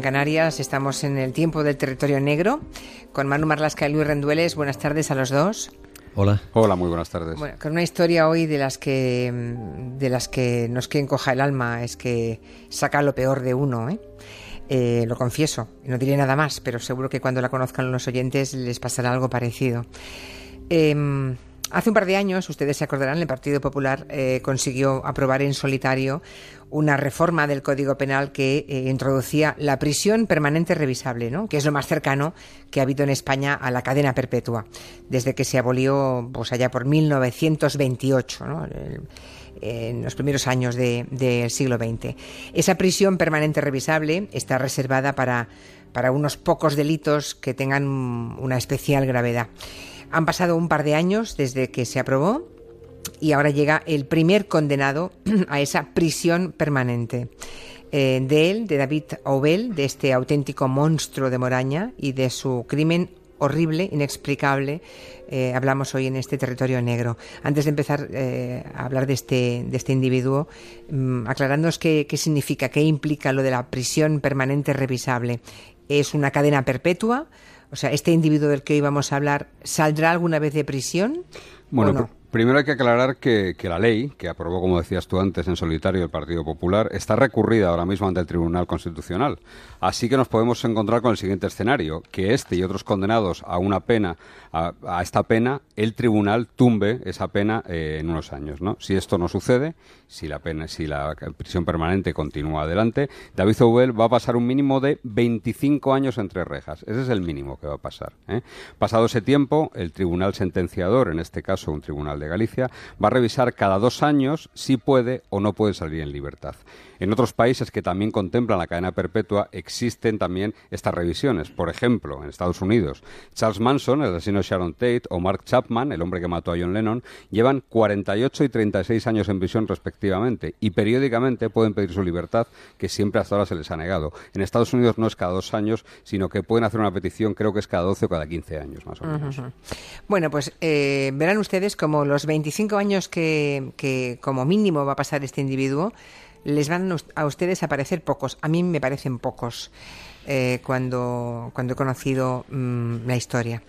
en Canarias. Estamos en el tiempo del territorio negro con Manu Marlasca y Luis Rendueles. Buenas tardes a los dos. Hola. Hola, muy buenas tardes. Bueno, con una historia hoy de las que de las que nos que encoja el alma, es que saca lo peor de uno, ¿eh? Eh, lo confieso, no diré nada más, pero seguro que cuando la conozcan los oyentes les pasará algo parecido. Em, hace un par de años, ustedes se acordarán, el Partido Popular eh, consiguió aprobar en solitario una reforma del Código Penal que eh, introducía la prisión permanente revisable, ¿no? que es lo más cercano que ha habido en España a la cadena perpetua, desde que se abolió pues, allá por 1928. ¿no? en los primeros años del siglo XX. Esa prisión permanente revisable está reservada para, para unos pocos delitos que tengan una especial gravedad. Han pasado un par de años desde que se aprobó y ahora llega el primer condenado a esa prisión permanente. Eh, de él, de David Obel, de este auténtico monstruo de Moraña y de su crimen horrible, inexplicable, eh, hablamos hoy en este territorio negro. Antes de empezar eh, a hablar de este, de este individuo, mm, aclarándonos qué, qué significa, qué implica lo de la prisión permanente revisable. ¿Es una cadena perpetua? O sea, ¿este individuo del que hoy vamos a hablar saldrá alguna vez de prisión? Bueno, no? Primero hay que aclarar que, que, la ley, que aprobó, como decías tú antes, en solitario el Partido Popular, está recurrida ahora mismo ante el Tribunal Constitucional. Así que nos podemos encontrar con el siguiente escenario, que este y otros condenados a una pena, a, esta pena, el Tribunal tumbe esa pena eh, en unos años. ¿no? Si esto no sucede, si la pena, si la prisión permanente continúa adelante, David Zubel va a pasar un mínimo de 25 años entre rejas. Ese es el mínimo que va a pasar. ¿eh? Pasado ese tiempo, el Tribunal sentenciador, en este caso un tribunal de Galicia, va a revisar cada dos años si puede o no puede salir en libertad. En otros países que también contemplan la cadena perpetua existen también estas revisiones. Por ejemplo, en Estados Unidos, Charles Manson, el asesino Sharon Tate, o Mark Chapman, el hombre que mató a John Lennon, llevan 48 y 36 años en prisión respectivamente y periódicamente pueden pedir su libertad, que siempre hasta ahora se les ha negado. En Estados Unidos no es cada dos años, sino que pueden hacer una petición, creo que es cada 12 o cada 15 años más o menos. Bueno, pues eh, verán ustedes como los 25 años que, que como mínimo va a pasar este individuo, les van a ustedes a parecer pocos. A mí me parecen pocos eh, cuando, cuando he conocido mmm, la historia.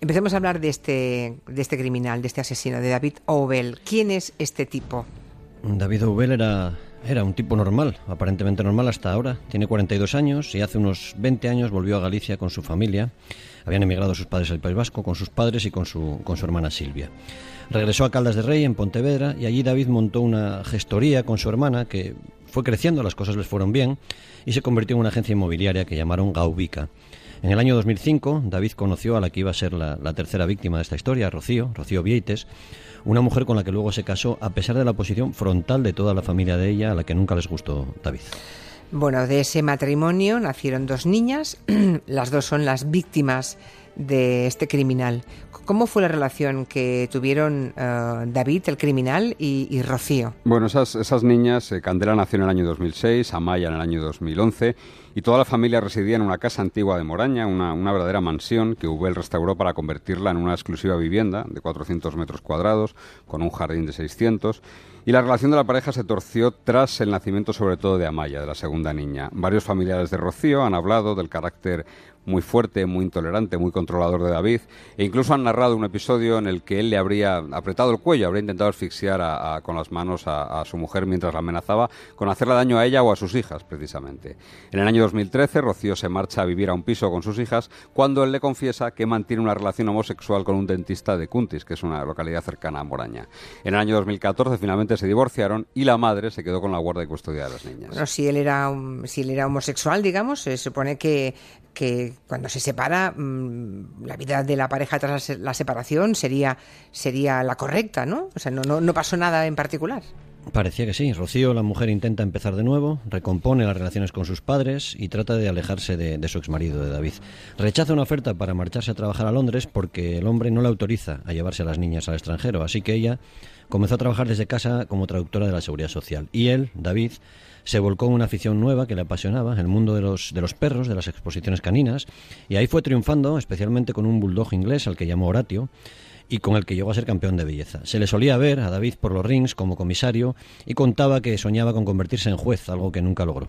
Empecemos a hablar de este, de este criminal, de este asesino, de David Obel. ¿Quién es este tipo? David Obel era, era un tipo normal, aparentemente normal hasta ahora. Tiene 42 años y hace unos 20 años volvió a Galicia con su familia. Habían emigrado sus padres al País Vasco con sus padres y con su, con su hermana Silvia. Regresó a Caldas de Rey, en Pontevedra, y allí David montó una gestoría con su hermana que fue creciendo, las cosas les fueron bien, y se convirtió en una agencia inmobiliaria que llamaron Gaubica. En el año 2005, David conoció a la que iba a ser la, tercera víctima de esta historia, Rocío, Rocío Vieites, una mujer con la que luego se casó a pesar de la oposición frontal de toda la familia de ella, a la que nunca les gustó David. Bueno, de ese matrimonio nacieron dos niñas, las dos son las víctimas de este criminal. ¿Cómo fue la relación que tuvieron uh, David, el criminal, y, y Rocío? Bueno, esas, esas niñas, eh, Candela nació en el año 2006, Amaya en el año 2011, y toda la familia residía en una casa antigua de Moraña, una, una verdadera mansión que Ubel restauró para convertirla en una exclusiva vivienda de 400 metros cuadrados, con un jardín de 600. Y la relación de la pareja se torció tras el nacimiento sobre todo de Amaya, de la segunda niña. Varios familiares de Rocío han hablado del carácter muy fuerte, muy intolerante, muy controlador de David, e incluso han narrado un episodio en el que él le habría apretado el cuello, habría intentado asfixiar a, con las manos a, su mujer mientras la amenazaba con hacerle daño a ella o a sus hijas, precisamente. En el año 2013, Rocío se marcha a vivir a un piso con sus hijas cuando él le confiesa que mantiene una relación homosexual con un dentista de Cuntis, que es una localidad cercana a Moraña. En el año 2014, finalmente se divorciaron y la madre se quedó con la guarda y custodia de las niñas. Bueno, si él era, si él era homosexual, digamos, se supone que, que cuando se separa, mmm, la vida de la pareja tras la separación sería, sería la correcta, ¿no? O sea, no, no, no pasó nada en particular. Parecía que sí. Rocío, la mujer, intenta empezar de nuevo, recompone las relaciones con sus padres y trata de alejarse de, de su exmarido, de David. Rechaza una oferta para marcharse a trabajar a Londres porque el hombre no le autoriza a llevarse a las niñas al extranjero, así que ella comenzó a trabajar desde casa como traductora de la Seguridad Social. Y él, David, se volcó en una afición nueva que le apasionaba, el mundo de los, de los perros, de las exposiciones caninas, y ahí fue triunfando, especialmente con un bulldog inglés al que llamó Horatio, y con el que llegó a ser campeón de belleza. Se le solía ver a David por los rings como comisario y contaba que soñaba con convertirse en juez, algo que nunca logró.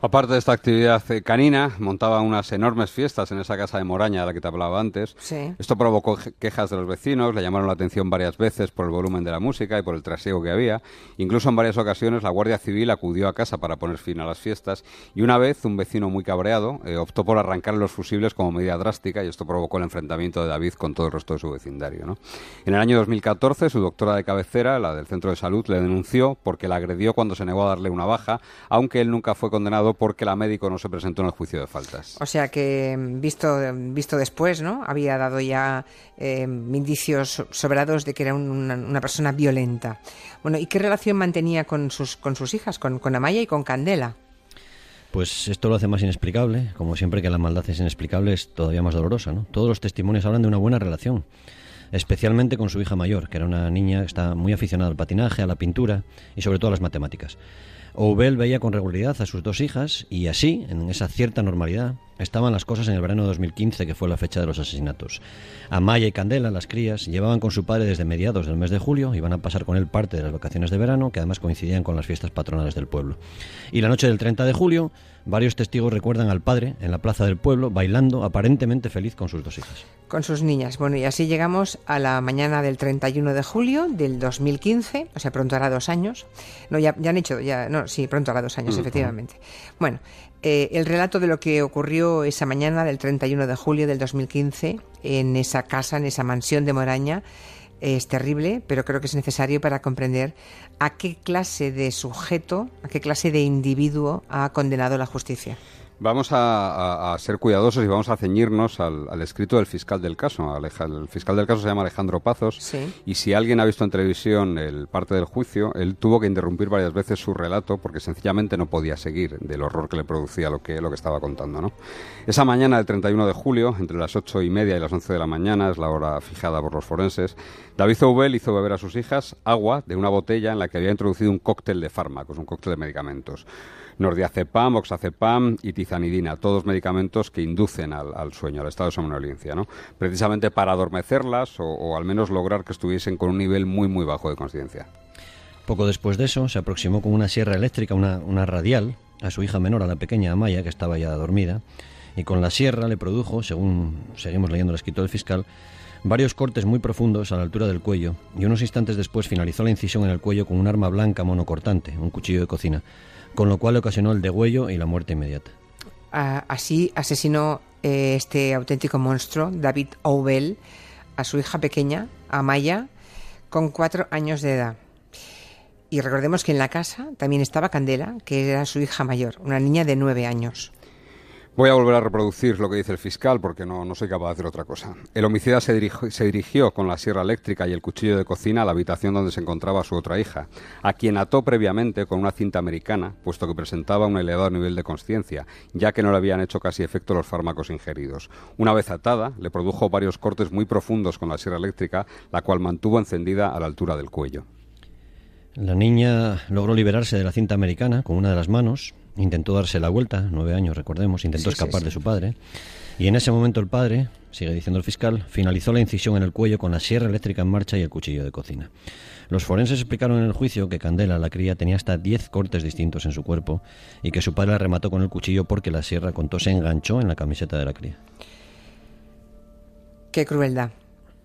Aparte de esta actividad eh, canina, montaba unas enormes fiestas en esa casa de Moraña de la que te hablaba antes. Esto provocó quejas de los vecinos, le llamaron la atención varias veces por el volumen de la música y por el trasiego que había. Incluso en varias ocasiones la Guardia Civil acudió a casa para poner fin a las fiestas y una vez un vecino muy cabreado eh, optó por arrancar los fusibles como medida drástica y esto provocó el enfrentamiento de David con todo el resto de su vecindario. En el año 2014 su doctora de cabecera, la del centro de salud, le denunció porque la agredió cuando se negó a darle una baja, aunque él nunca fue condenado porque la médico no se presentó en el juicio de faltas. O sea que, visto, visto después, ¿no? Había dado ya eh, indicios sobrados de que era una, persona violenta. Bueno, ¿y qué relación mantenía con sus, con sus hijas, con, con Amaya y con Candela? Pues esto lo hace más inexplicable. Como siempre que la maldad es inexplicable, es todavía más dolorosa, ¿no? Todos los testimonios hablan de una buena relación especialmente con su hija mayor, que era una niña que está muy aficionada al patinaje, a la pintura y sobre todo a las matemáticas. Oubel veía con regularidad a sus dos hijas y así, en esa cierta normalidad, estaban las cosas en el verano de 2015, que fue la fecha de los asesinatos. Amaya y Candela, las crías, llevaban con su padre desde mediados del mes de julio, iban a pasar con él parte de las vacaciones de verano, que además coincidían con las fiestas patronales del pueblo. Y la noche del 30 de julio, varios testigos recuerdan al padre en la plaza del pueblo, bailando, aparentemente feliz con sus dos hijas. Con sus niñas. Bueno, y así llegamos a la mañana del 31 de julio del 2015, o sea, pronto hará dos años. No, ya, ya han hecho, ya, no, sí, pronto hará dos años, efectivamente. Bueno, eh, el relato de lo que ocurrió esa mañana del 31 de julio del 2015 en esa casa, en esa mansión de Moraña, es terrible, pero creo que es necesario para comprender a qué clase de sujeto, a qué clase de individuo ha condenado la justicia. Vamos a, ser cuidadosos y vamos a ceñirnos al, escrito del fiscal del caso. El fiscal del caso se llama Alejandro Pazos y si alguien ha visto en televisión el parte del juicio, él tuvo que interrumpir varias veces su relato porque sencillamente no podía seguir del horror que le producía lo que, lo que estaba contando. ¿no? Esa mañana del 31 de julio, entre las ocho y media y las 11 de la mañana, es la hora fijada por los forenses, David Zoubel hizo beber a sus hijas agua de una botella en la que había introducido un cóctel de fármacos, un cóctel de medicamentos nordiazepam, oxazepam y tizanidina, todos medicamentos que inducen al, sueño, al estado de somnolencia, ¿no? precisamente para adormecerlas o, al menos lograr que estuviesen con un nivel muy, muy bajo de conciencia. Poco después de eso, se aproximó con una sierra eléctrica, una, radial, a su hija menor, a la pequeña Amaya, que estaba ya dormida, y con la sierra le produjo, según seguimos leyendo el escrito del fiscal, varios cortes muy profundos a la altura del cuello, y unos instantes después finalizó la incisión en el cuello con un arma blanca monocortante, un cuchillo de cocina, con lo cual ocasionó el degüello y la muerte inmediata. Así asesinó eh, este auténtico monstruo, David Oubel, a su hija pequeña, Amaya, con cuatro años de edad. Y recordemos que en la casa también estaba Candela, que era su hija mayor, una niña de nueve años. Voy a volver a reproducir lo que dice el fiscal porque no, no soy capaz de hacer otra cosa. El homicida se, dirigió con la sierra eléctrica y el cuchillo de cocina a la habitación donde se encontraba su otra hija, a quien ató previamente con una cinta americana, puesto que presentaba un elevado nivel de conciencia, ya que no le habían hecho casi efecto los fármacos ingeridos. Una vez atada, le produjo varios cortes muy profundos con la sierra eléctrica, la cual mantuvo encendida a la altura del cuello. La niña logró liberarse de la cinta americana con una de las manos, intentó darse la vuelta, nueve años recordemos, intentó escapar de su padre. Y en ese momento el padre, sigue diciendo el fiscal, finalizó la incisión en el cuello con la sierra eléctrica en marcha y el cuchillo de cocina. Los forenses explicaron en el juicio que Candela, la cría, tenía hasta diez cortes distintos en su cuerpo y que su padre la remató con el cuchillo porque la sierra, contó, se enganchó en la camiseta de la cría. Qué crueldad.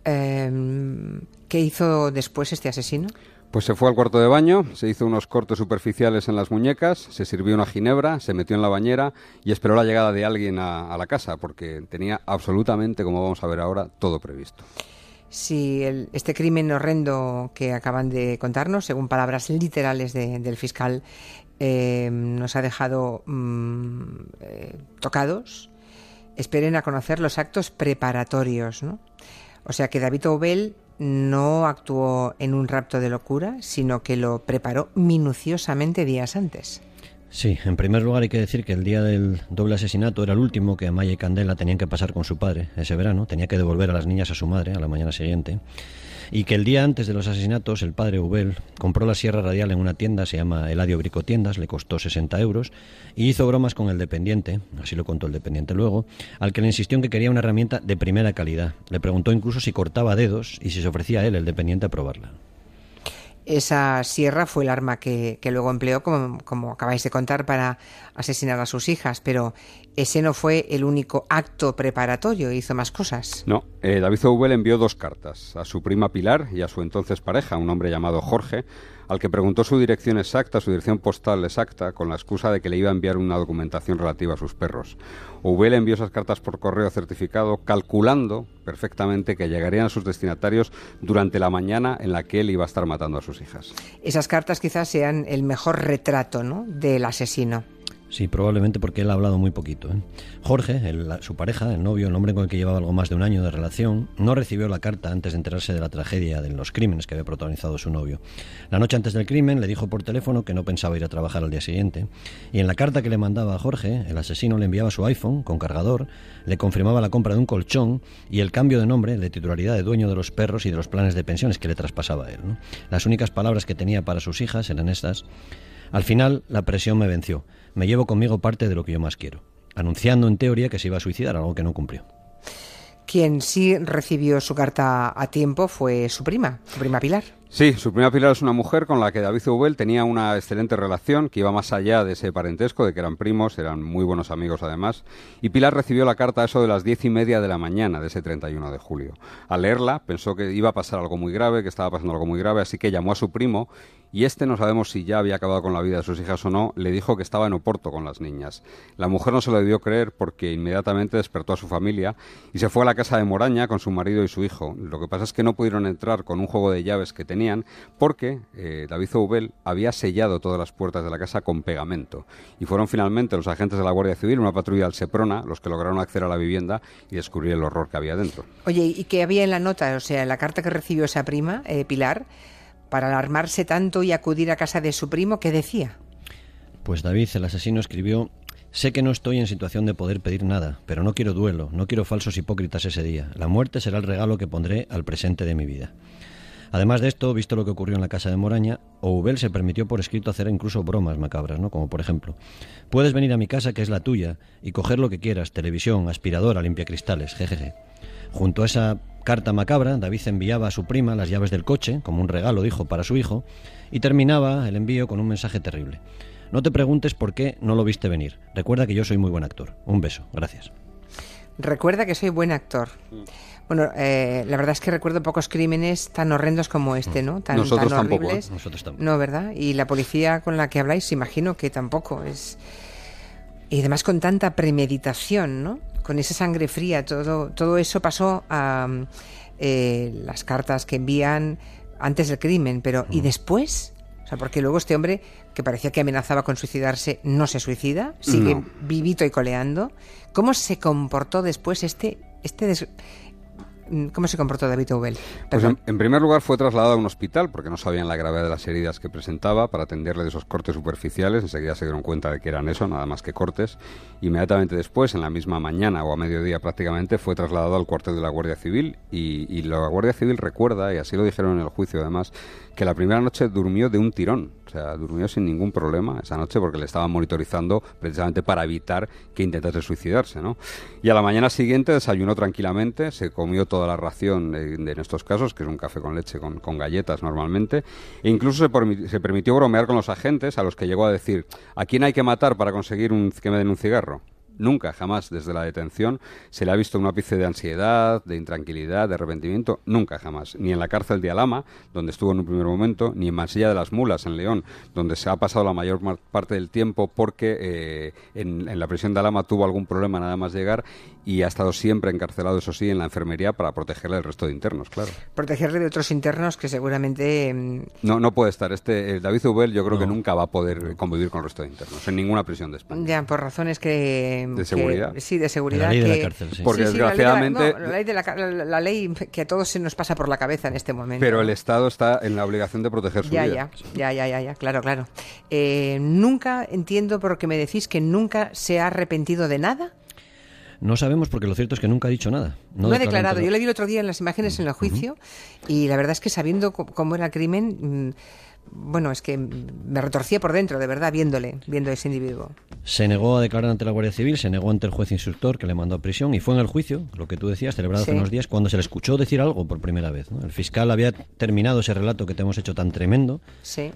Em, ¿Qué hizo después este asesino? Pues se fue al cuarto de baño, se hizo unos cortes superficiales en las muñecas, se sirvió una ginebra, se metió en la bañera y esperó la llegada de alguien a, la casa, porque tenía absolutamente, como vamos a ver ahora, todo previsto. Si este crimen horrendo que acaban de contarnos, según palabras literales del fiscal, eh, nos ha dejado mm, eh, tocados, esperen a conocer los actos preparatorios, ¿no? O sea que David Obel no actuó en un rapto de locura, sino que lo preparó minuciosamente días antes. Sí, en primer lugar hay que decir que el día del doble asesinato era el último que Amaya y Candela tenían que pasar con su padre ese verano, tenía que devolver a las niñas a su madre a la mañana siguiente y que el día antes de los asesinatos el padre Ubel compró la sierra radial en una tienda, se llama Eladio Bricotiendas, le costó 60 euros, y hizo bromas con el dependiente, así lo contó el dependiente luego, al que le insistió en que quería una herramienta de primera calidad. Le preguntó incluso si cortaba dedos y si se ofrecía a él, el dependiente, a probarla. esa sierra fue el arma que, luego empleó, como, como, acabáis de contar, para asesinar a sus hijas, pero ese no fue el único acto preparatorio, hizo más cosas. No, eh, David envió dos cartas, a su prima Pilar y a su entonces pareja, un hombre llamado Jorge, al que preguntó su dirección exacta, su dirección postal exacta, con la excusa de que le iba a enviar una documentación relativa a sus perros. Ubel envió esas cartas por correo certificado, calculando perfectamente que llegarían a sus destinatarios durante la mañana en la que él iba a estar matando a sus hijas. Esas cartas quizás sean el mejor retrato ¿no? del asesino. Sí, probablemente porque él ha hablado muy poquito. ¿eh? Jorge, su pareja, el novio, el hombre con el que llevaba algo más de un año de relación, no recibió la carta antes de enterarse de la tragedia de los crímenes que había protagonizado su novio. La noche antes del crimen le dijo por teléfono que no pensaba ir a trabajar al día siguiente. Y en la carta que le mandaba a Jorge, el asesino le enviaba su iPhone con cargador, le confirmaba la compra de un colchón y el cambio de nombre, de titularidad de dueño de los perros y de los planes de pensiones que le traspasaba a él. Las únicas palabras que tenía para sus hijas eran estas. Al final, la presión me venció me llevo conmigo parte de lo que yo más quiero, anunciando en teoría que se iba a suicidar, algo que no cumplió. Quien sí recibió su carta a tiempo fue su prima, su prima Pilar. Sí, su prima Pilar es una mujer con la que David Zubel tenía una excelente relación que iba más allá de ese parentesco, de que eran primos, eran muy buenos amigos además. Y Pilar recibió la carta a eso de las diez y media de la mañana de ese 31 de julio. Al leerla pensó que iba a pasar algo muy grave, que estaba pasando algo muy grave, así que llamó a su primo y este no sabemos si ya había acabado con la vida de sus hijas o no, le dijo que estaba en Oporto con las niñas. La mujer no se lo debió creer porque inmediatamente despertó a su familia y se fue a la casa de Moraña con su marido y su hijo. Lo que pasa es que no pudieron entrar con un juego de llaves que tenían porque eh, David Zoubel había sellado todas las puertas de la casa con pegamento. Y fueron finalmente los agentes de la Guardia Civil, una patrulla al Seprona, los que lograron acceder a la vivienda y descubrir el horror que había dentro. Oye, ¿y qué había en la nota? O sea, en la carta que recibió esa prima, eh, Pilar, para alarmarse tanto y acudir a casa de su primo, ¿qué decía? Pues David, el asesino, escribió Sé que no estoy en situación de poder pedir nada, pero no quiero duelo, no quiero falsos hipócritas ese día. La muerte será el regalo que pondré al presente de mi vida. Además de esto, visto lo que ocurrió en la casa de Moraña, Oubel se permitió por escrito hacer incluso bromas macabras, ¿no? Como por ejemplo, puedes venir a mi casa que es la tuya y coger lo que quieras, televisión, aspiradora, limpia cristales, jejeje. Junto a esa carta macabra, David enviaba a su prima las llaves del coche, como un regalo, dijo, para su hijo, y terminaba el envío con un mensaje terrible. No te preguntes por qué no lo viste venir. Recuerda que yo soy muy buen actor. Un beso. Gracias. Recuerda que soy buen actor. Bueno, eh, la verdad es que recuerdo pocos crímenes tan horrendos como este, ¿no? Tan, Nosotros tan tampoco, horribles. Nosotros tampoco. No, ¿verdad? Y la policía con la que habláis, imagino que tampoco es. Y además con tanta premeditación, ¿no? Con esa sangre fría, todo, todo eso pasó a eh, las cartas que envían antes del crimen, pero ¿y después? O sea, porque luego este hombre, que parecía que amenazaba con suicidarse, no se suicida, sigue No. vivito y coleando. ¿Cómo se comportó después este, este des- ¿Cómo se comportó David Oubel? Pues en, en primer lugar fue trasladado a un hospital porque no sabían la gravedad de las heridas que presentaba para atenderle de esos cortes superficiales. Enseguida se dieron cuenta de que eran eso, nada más que cortes. Inmediatamente después, en la misma mañana o a mediodía prácticamente, fue trasladado al cuartel de la Guardia Civil y, y la Guardia Civil recuerda, y así lo dijeron en el juicio además, que la primera noche durmió de un tirón. O sea, durmió sin ningún problema esa noche porque le estaban monitorizando precisamente para evitar que intentase suicidarse, ¿no? Y a la mañana siguiente desayunó tranquilamente, se comió toda la ración en estos casos, que es un café con leche con, galletas normalmente, e incluso se, se permitió bromear con los agentes a los que llegó a decir, ¿a quién hay que matar para conseguir un, que me den un cigarro? Nunca, jamás, desde la detención, se le ha visto un ápice de ansiedad, de intranquilidad, de arrepentimiento, nunca, jamás. Ni en la cárcel de Alama, donde estuvo en un primer momento, ni en Mansilla de las Mulas, en León, donde se ha pasado la mayor parte del tiempo porque eh, en, en la prisión de Alama tuvo algún problema nada más llegar y ha estado siempre encarcelado, eso sí, en la enfermería para protegerle del resto de internos, claro. Protegerle de otros internos que seguramente... mm, No, no puede estar. Este eh, David Ubel yo creo que nunca va a poder convivir con el resto de internos, en ninguna prisión de España. Ya, por razones que... ¿De que- seguridad? sí, de seguridad. La ley de la que- cárcel, sí. Porque Sí, sí, la ley de la- desgraciadamente- no, la ley, de la, la- ley que a todos se nos pasa por la cabeza en este momento. Pero el Estado está en la obligación de proteger su Ya, vida. ya, ya, ya, ya, ya, claro, claro. Eh, nunca entiendo por qué me decís que nunca se ha arrepentido de nada. No sabemos porque lo cierto es que nunca ha dicho nada. No, No, ha declarado. Yo le vi el otro día en las imágenes en el juicio y la verdad es que sabiendo cómo era el crimen, mm, bueno, es que me retorcía por dentro, de verdad, viéndole, viendo a ese individuo. Se negó a declarar ante la Guardia Civil, se negó ante el juez instructor que le mandó a prisión y fue en el juicio, lo que tú decías, celebrado hace unos días, cuando se le escuchó decir algo por primera vez. El fiscal había terminado ese relato que te hemos hecho tan tremendo,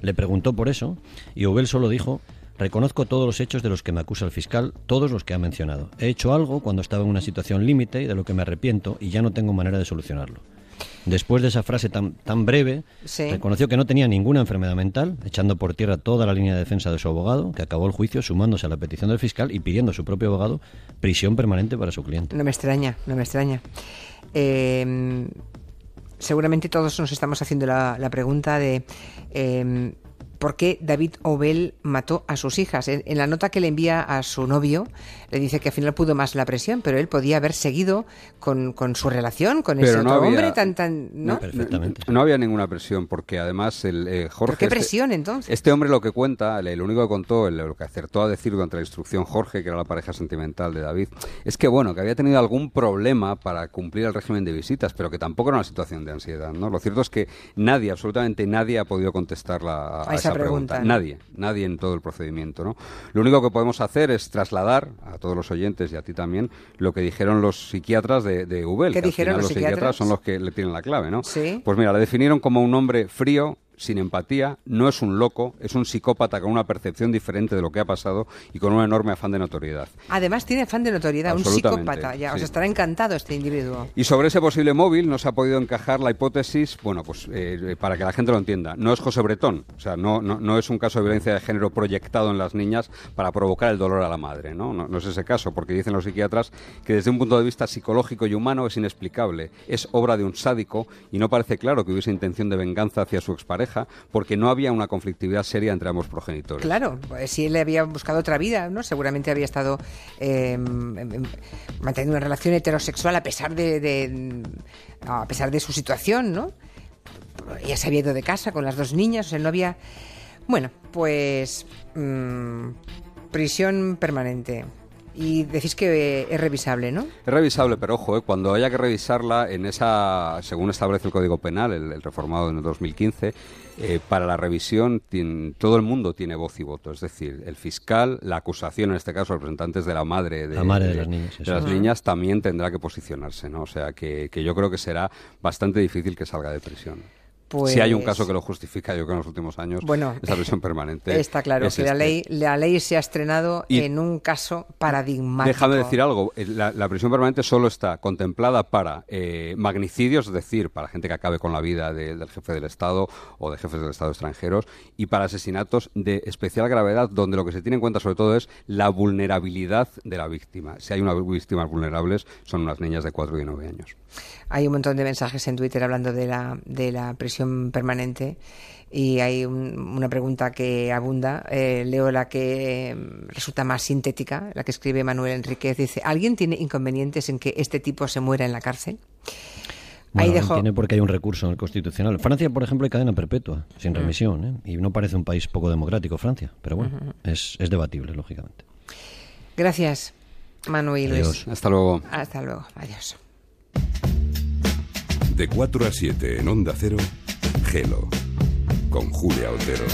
le preguntó por eso y Ubel solo dijo Reconozco todos los hechos de los que me acusa el fiscal, todos los que ha mencionado. He hecho algo cuando estaba en una situación límite y de lo que me arrepiento y ya no tengo manera de solucionarlo. Después de esa frase tan, tan breve, reconoció que no tenía ninguna enfermedad mental, echando por tierra toda la línea de defensa de su abogado, que acabó el juicio sumándose a la petición del fiscal y pidiendo a su propio abogado prisión permanente para su cliente. No me extraña, no me extraña. Em, seguramente todos nos estamos haciendo la, pregunta de em, por qué David Obel mató a sus hijas. En, la nota que le envía a su novio, le dice que al final pudo más la presión, pero él podía haber seguido con, su relación con ese otro hombre tan tan ¿no? Perfectamente. No, había ninguna presión porque además el eh, Jorge qué este presión entonces? Este hombre lo que cuenta, el, único que contó, lo que acertó a decir durante la instrucción Jorge, que era la pareja sentimental de David, es que bueno, que había tenido algún problema para cumplir el régimen de visitas, pero que tampoco era una situación de ansiedad, ¿no? Lo cierto es que nadie, absolutamente nadie ha podido contestar la, a, esa, pregunta. Nadie, nadie en todo el procedimiento, ¿no? Lo único que podemos hacer es trasladar a todos los oyentes y a ti también lo que dijeron los psiquiatras de, de Ubel. ¿Qué dijeron los, psiquiatras? son los que le tienen la clave, ¿no? Sí. Pues mira, le definieron como un hombre frío, sin empatía, no es un loco, es un psicópata con una percepción diferente de lo que ha pasado y con un enorme afán de notoriedad. Además tiene afán de notoriedad, un psicópata, ya, os estará encantado este individuo. Y sobre ese posible móvil no se ha podido encajar la hipótesis, bueno, pues eh, para que la gente lo entienda, no es José Bretón, o sea, no, no, no, es un caso de violencia de género proyectado en las niñas para provocar el dolor a la madre, ¿no? No, no es ese caso, porque dicen los psiquiatras que desde un punto de vista psicológico y humano es inexplicable, es obra de un sádico y no parece claro que hubiese intención de venganza hacia su expareja, porque no había una conflictividad seria entre ambos progenitores. Claro, pues, si él había buscado otra vida, ¿no? Seguramente había estado em, em, em, manteniendo una relación heterosexual a pesar de, a pesar de su situación, ¿no? Ella se había ido de casa con las dos niñas, o sea, no había... Bueno, pues... Mm, prisión permanente. Y decís que es revisable, ¿no? Es revisable, pero ojo, ¿eh? cuando haya que revisarla en esa, según establece el Código Penal, el, reformado en el 2015, eh, para la revisión todo el mundo tiene voz y voto. Es decir, el fiscal, la acusación, en este caso representantes de la madre de, las, niñas, también tendrá que posicionarse, ¿no? O sea, que, que yo creo que será bastante difícil que salga de prisión. Si hay un caso pues que lo justifica, yo creo que en los últimos años, bueno, esa prisión permanente. Está claro que la, este. ley, la ley se ha estrenado en un caso paradigmático. Déjame decir algo, la, prisión permanente solo está contemplada para eh, magnicidios, es decir, para gente que acabe con la vida del jefe del Estado o de jefes del Estado extranjeros, y para asesinatos de especial gravedad, donde lo que se tiene en cuenta sobre todo es la vulnerabilidad de la víctima. Si hay unas víctimas vulnerables, son unas niñas de 4 y 9 años. Hay un montón de mensajes en Twitter hablando de la, de la prisión permanente y hay una pregunta que abunda. Eh, leo la que mm, resulta más sintética, la que escribe Manuel Enríquez. Dice, ¿alguien tiene inconvenientes en que este tipo se muera en la cárcel? Ahí Tiene porque hay un recurso en el Constitucional. Francia, por ejemplo, hay cadena perpetua, sin remisión. ¿eh? Y no parece un país poco democrático, Francia. Pero bueno, es, es debatible, lógicamente. Gracias, Manuel y Luis. Hasta luego. Hasta luego. Adiós. De 4 a 7 en Onda Cero, Gelo, con Julia Otero.